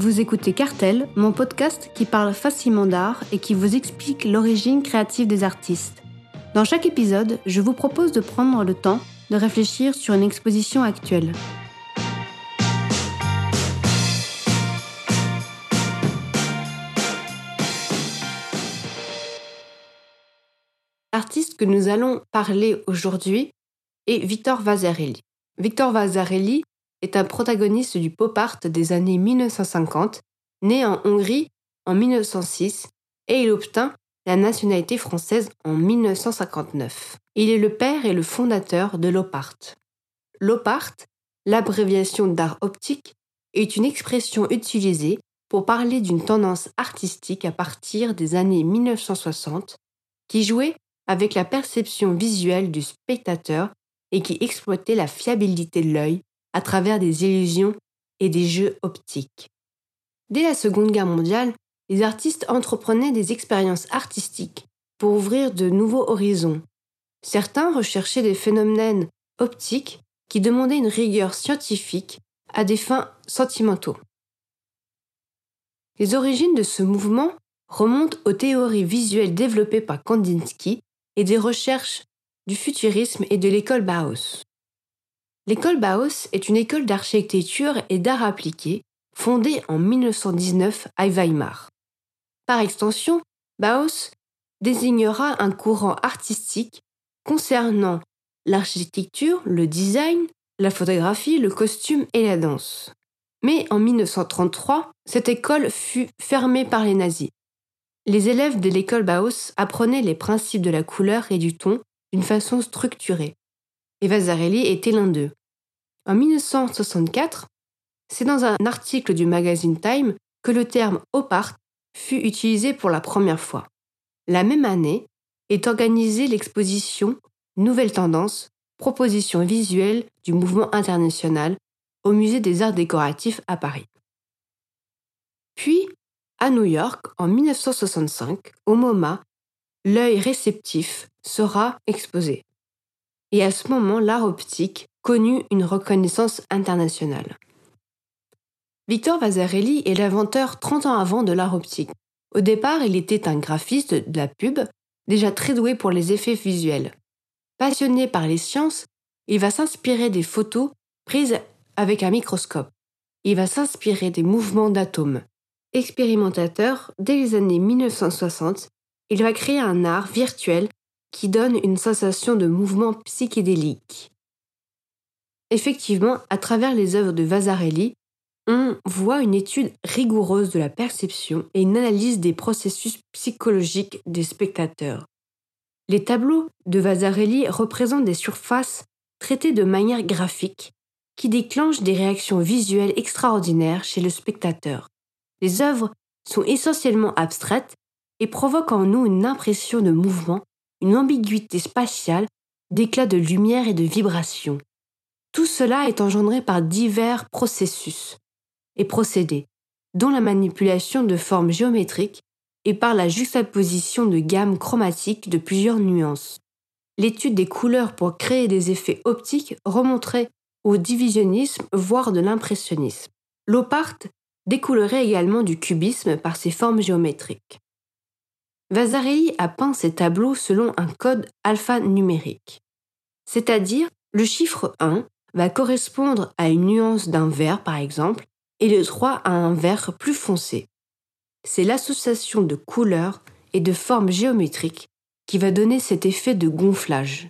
Vous écoutez Cartel, mon podcast qui parle facilement d'art et qui vous explique l'origine créative des artistes. Dans chaque épisode, je vous propose de prendre le temps de réfléchir sur une exposition actuelle. L'artiste que nous allons parler aujourd'hui est Victor Vasarely. Victor Vasarely est un protagoniste du pop art des années 1950, né en Hongrie en 1906 et il obtint la nationalité française en 1959. Il est le père et le fondateur de l'OPART. L'OPART, l'abréviation d'art optique, est une expression utilisée pour parler d'une tendance artistique à partir des années 1960 qui jouait avec la perception visuelle du spectateur et qui exploitait la fiabilité de l'œil à travers des illusions et des jeux optiques. Dès la Seconde Guerre mondiale, les artistes entreprenaient des expériences artistiques pour ouvrir de nouveaux horizons. Certains recherchaient des phénomènes optiques qui demandaient une rigueur scientifique à des fins sentimentaux. Les origines de ce mouvement remontent aux théories visuelles développées par Kandinsky et des recherches du futurisme et de l'école Bauhaus. L'école Bauhaus est une école d'architecture et d'art appliqué fondée en 1919 à Weimar. Par extension, Bauhaus désignera un courant artistique concernant l'architecture, le design, la photographie, le costume et la danse. Mais en 1933, cette école fut fermée par les nazis. Les élèves de l'école Bauhaus apprenaient les principes de la couleur et du ton d'une façon structurée. Et Vasarely était l'un d'eux. En 1964, c'est dans un article du magazine Time que le terme OPART fut utilisé pour la première fois. La même année est organisée l'exposition Nouvelle tendance, proposition visuelle du mouvement international au Musée des arts décoratifs à Paris. Puis, à New York, en 1965, au MoMA, l'œil réceptif sera exposé. Et à ce moment, l'art optique connu une reconnaissance internationale. Victor Vasarely est l'inventeur 30 ans avant de l'art optique. Au départ, il était un graphiste de la pub, déjà très doué pour les effets visuels. Passionné par les sciences, il va s'inspirer des photos prises avec un microscope. Il va s'inspirer des mouvements d'atomes. Expérimentateur, dès les années 1960, il va créer un art virtuel qui donne une sensation de mouvement psychédélique. Effectivement, à travers les œuvres de Vasarely, on voit une étude rigoureuse de la perception et une analyse des processus psychologiques des spectateurs. Les tableaux de Vasarely représentent des surfaces traitées de manière graphique qui déclenchent des réactions visuelles extraordinaires chez le spectateur. Les œuvres sont essentiellement abstraites et provoquent en nous une impression de mouvement, une ambiguïté spatiale, d'éclats de lumière et de vibrations. Tout cela est engendré par divers processus et procédés, dont la manipulation de formes géométriques et par la juxtaposition de gammes chromatiques de plusieurs nuances. L'étude des couleurs pour créer des effets optiques remonterait au divisionnisme, voire de l'impressionnisme. L'opart découlerait également du cubisme par ses formes géométriques. Vasarely a peint ses tableaux selon un code alphanumérique, c'est-à-dire le chiffre 1 va correspondre à une nuance d'un vert par exemple, et le 3 à un vert plus foncé. C'est l'association de couleurs et de formes géométriques qui va donner cet effet de gonflage.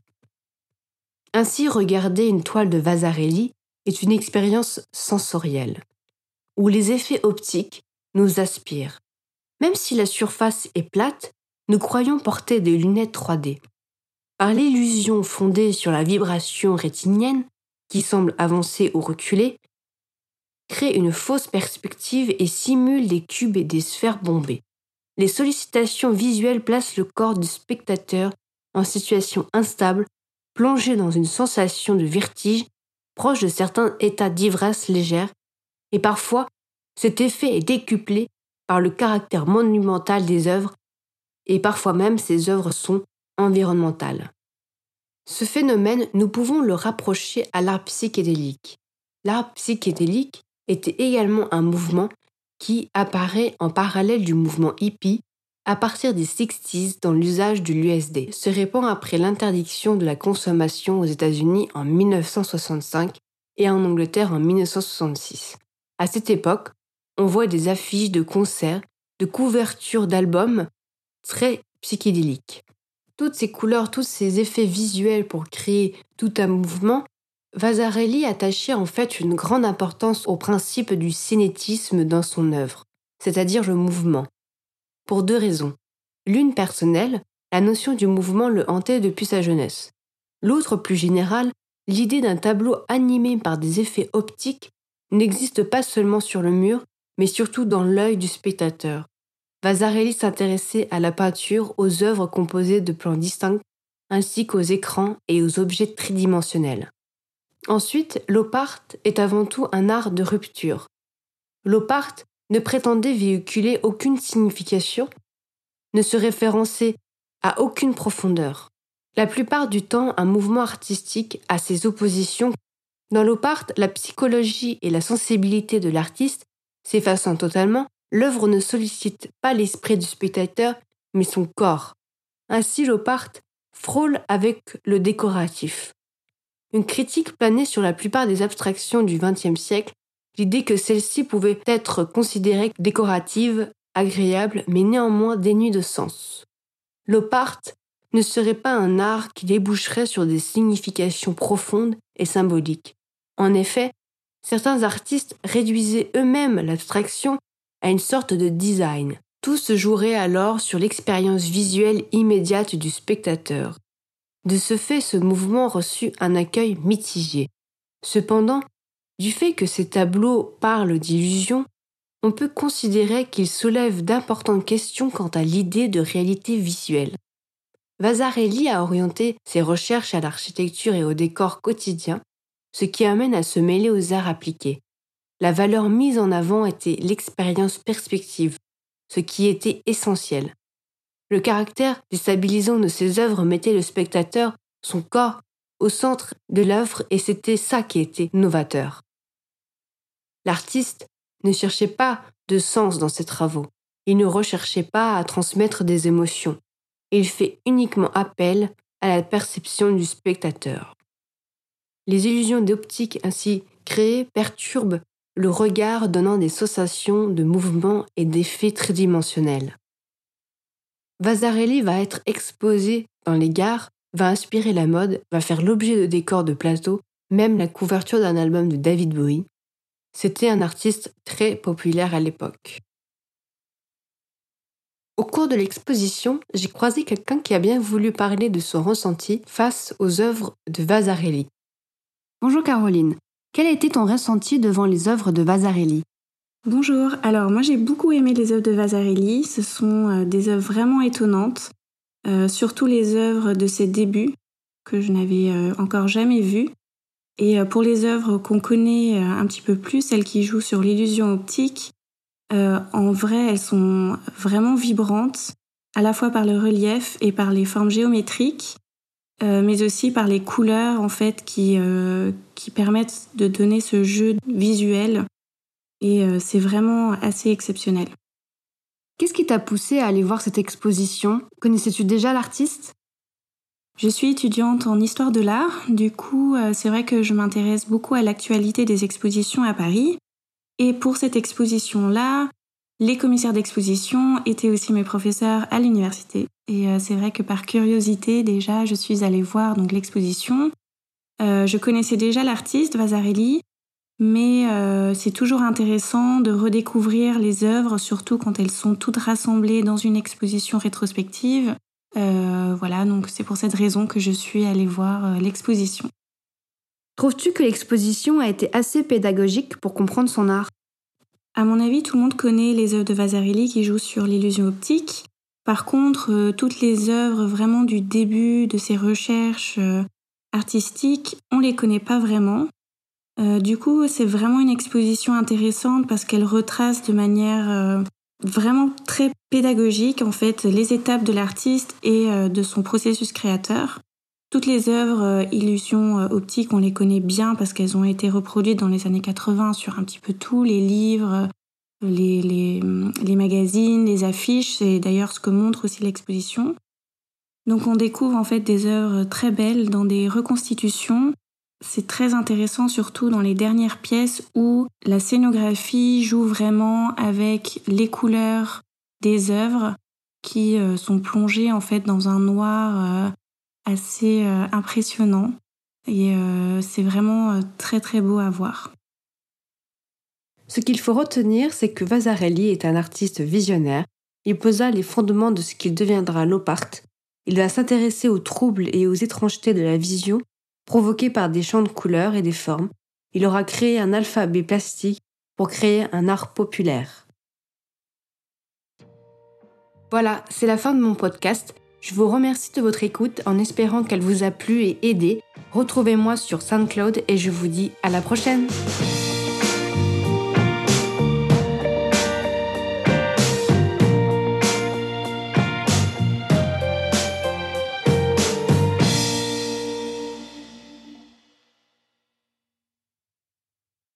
Ainsi, regarder une toile de Vasarely est une expérience sensorielle, où les effets optiques nous aspirent. Même si la surface est plate, nous croyons porter des lunettes 3D. Par l'illusion fondée sur la vibration rétinienne, qui semble avancer ou reculer, crée une fausse perspective et simule des cubes et des sphères bombées. Les sollicitations visuelles placent le corps du spectateur en situation instable, plongé dans une sensation de vertige proche de certains états d'ivresse légère, et parfois cet effet est décuplé par le caractère monumental des œuvres, et parfois même ces œuvres sont environnementales. Ce phénomène, nous pouvons le rapprocher à l'art psychédélique. L'art psychédélique était également un mouvement qui apparaît en parallèle du mouvement hippie à partir des 60s dans l'usage de l'USD, se répand après l'interdiction de la consommation aux États-Unis en 1965 et en Angleterre en 1966. À cette époque, on voit des affiches de concerts, de couvertures d'albums très psychédéliques. Toutes ces couleurs, tous ces effets visuels pour créer tout un mouvement, Vasarely attachait en fait une grande importance au principe du cinétisme dans son œuvre, c'est-à-dire le mouvement. Pour deux raisons. L'une personnelle, la notion du mouvement le hantait depuis sa jeunesse. L'autre plus générale, l'idée d'un tableau animé par des effets optiques n'existe pas seulement sur le mur, mais surtout dans l'œil du spectateur. Vasarely s'intéressait à la peinture, aux œuvres composées de plans distincts, ainsi qu'aux écrans et aux objets tridimensionnels. Ensuite, l'opart est avant tout un art de rupture. L'opart ne prétendait véhiculer aucune signification, ne se référencer à aucune profondeur. La plupart du temps, un mouvement artistique a ses oppositions. Dans l'opart, la psychologie et la sensibilité de l'artiste s'effaçant totalement, l'œuvre ne sollicite pas l'esprit du spectateur, mais son corps. Ainsi, l'opart frôle avec le décoratif. Une critique planait sur la plupart des abstractions du XXe siècle, l'idée que celles-ci pouvaient être considérées décoratives, agréables, mais néanmoins dénuées de sens. L'opart ne serait pas un art qui déboucherait sur des significations profondes et symboliques. En effet, certains artistes réduisaient eux-mêmes l'abstraction à une sorte de design. Tout se jouerait alors sur l'expérience visuelle immédiate du spectateur. De ce fait, ce mouvement reçut un accueil mitigé. Cependant, du fait que ces tableaux parlent d'illusion, on peut considérer qu'ils soulèvent d'importantes questions quant à l'idée de réalité visuelle. Vasarely a orienté ses recherches à l'architecture et au décor quotidien, ce qui amène à se mêler aux arts appliqués. La valeur mise en avant était l'expérience perspective, ce qui était essentiel. Le caractère déstabilisant de ces œuvres mettait le spectateur, son corps, au centre de l'œuvre et c'était ça qui était novateur. L'artiste ne cherchait pas de sens dans ses travaux, il ne recherchait pas à transmettre des émotions, il fait uniquement appel à la perception du spectateur. Les illusions d'optique ainsi créées perturbent le regard donnant des sensations de mouvement et d'effets tridimensionnels. Vasarely va être exposé dans les gares, va inspirer la mode, va faire l'objet de décors de plateau, même la couverture d'un album de David Bowie. C'était un artiste très populaire à l'époque. Au cours de l'exposition, j'ai croisé quelqu'un qui a bien voulu parler de son ressenti face aux œuvres de Vasarely. Bonjour Caroline, quel a été ton ressenti devant les œuvres de Vasarely? Bonjour, alors moi j'ai beaucoup aimé les œuvres de Vasarely, ce sont euh, des œuvres vraiment étonnantes, euh, surtout les œuvres de ses débuts que je n'avais euh, encore jamais vues. Et pour les œuvres qu'on connaît un petit peu plus, celles qui jouent sur l'illusion optique, en vrai elles sont vraiment vibrantes, à la fois par le relief et par les formes géométriques, mais aussi par les couleurs en fait qui, qui permettent de donner ce jeu visuel et euh, c'est vraiment assez exceptionnel. Qu'est-ce qui t'a poussé à aller voir cette exposition? Connaissais-tu déjà l'artiste? Je suis étudiante en histoire de l'art, du coup euh, c'est vrai que je m'intéresse beaucoup à l'actualité des expositions à Paris. Et pour cette exposition-là, les commissaires d'exposition étaient aussi mes professeurs à l'université. Et euh, c'est vrai que par curiosité déjà, je suis allée voir donc l'exposition. je connaissais déjà l'artiste Vasarely, mais euh, c'est toujours intéressant de redécouvrir les œuvres, surtout quand elles sont toutes rassemblées dans une exposition rétrospective. Euh, voilà, donc c'est pour cette raison que je suis allée voir euh, l'exposition. Trouves-tu que l'exposition a été assez pédagogique pour comprendre son art? À mon avis, tout le monde connaît les œuvres de Vasarely qui jouent sur l'illusion optique. Par contre, toutes les œuvres vraiment du début de ses recherches artistiques, on les connaît pas vraiment. Euh, du coup, c'est vraiment une exposition intéressante parce qu'elle retrace de manière euh, vraiment très pédagogique en fait les étapes de l'artiste et euh, de son processus créateur. Toutes les œuvres illusions optiques, on les connaît bien parce qu'elles ont été reproduites dans les années 80 sur un petit peu tous les livres, les, les, magazines, les affiches, c'est d'ailleurs ce que montre aussi l'exposition. Donc on découvre en fait des œuvres très belles dans des reconstitutions. C'est très intéressant surtout dans les dernières pièces où la scénographie joue vraiment avec les couleurs des œuvres qui euh, sont plongées en fait dans un noir euh, assez euh, impressionnant et c'est vraiment très très beau à voir. Ce qu'il faut retenir, c'est que Vasarely est un artiste visionnaire. Il posa les fondements de ce qu'il deviendra l'opart. Il va s'intéresser aux troubles et aux étrangetés de la vision provoquées par des champs de couleurs et des formes. Il aura créé un alphabet plastique pour créer un art populaire. Voilà, c'est la fin de mon podcast. Je vous remercie de votre écoute en espérant qu'elle vous a plu et aidé. Retrouvez-moi sur SoundCloud et je vous dis à la prochaine.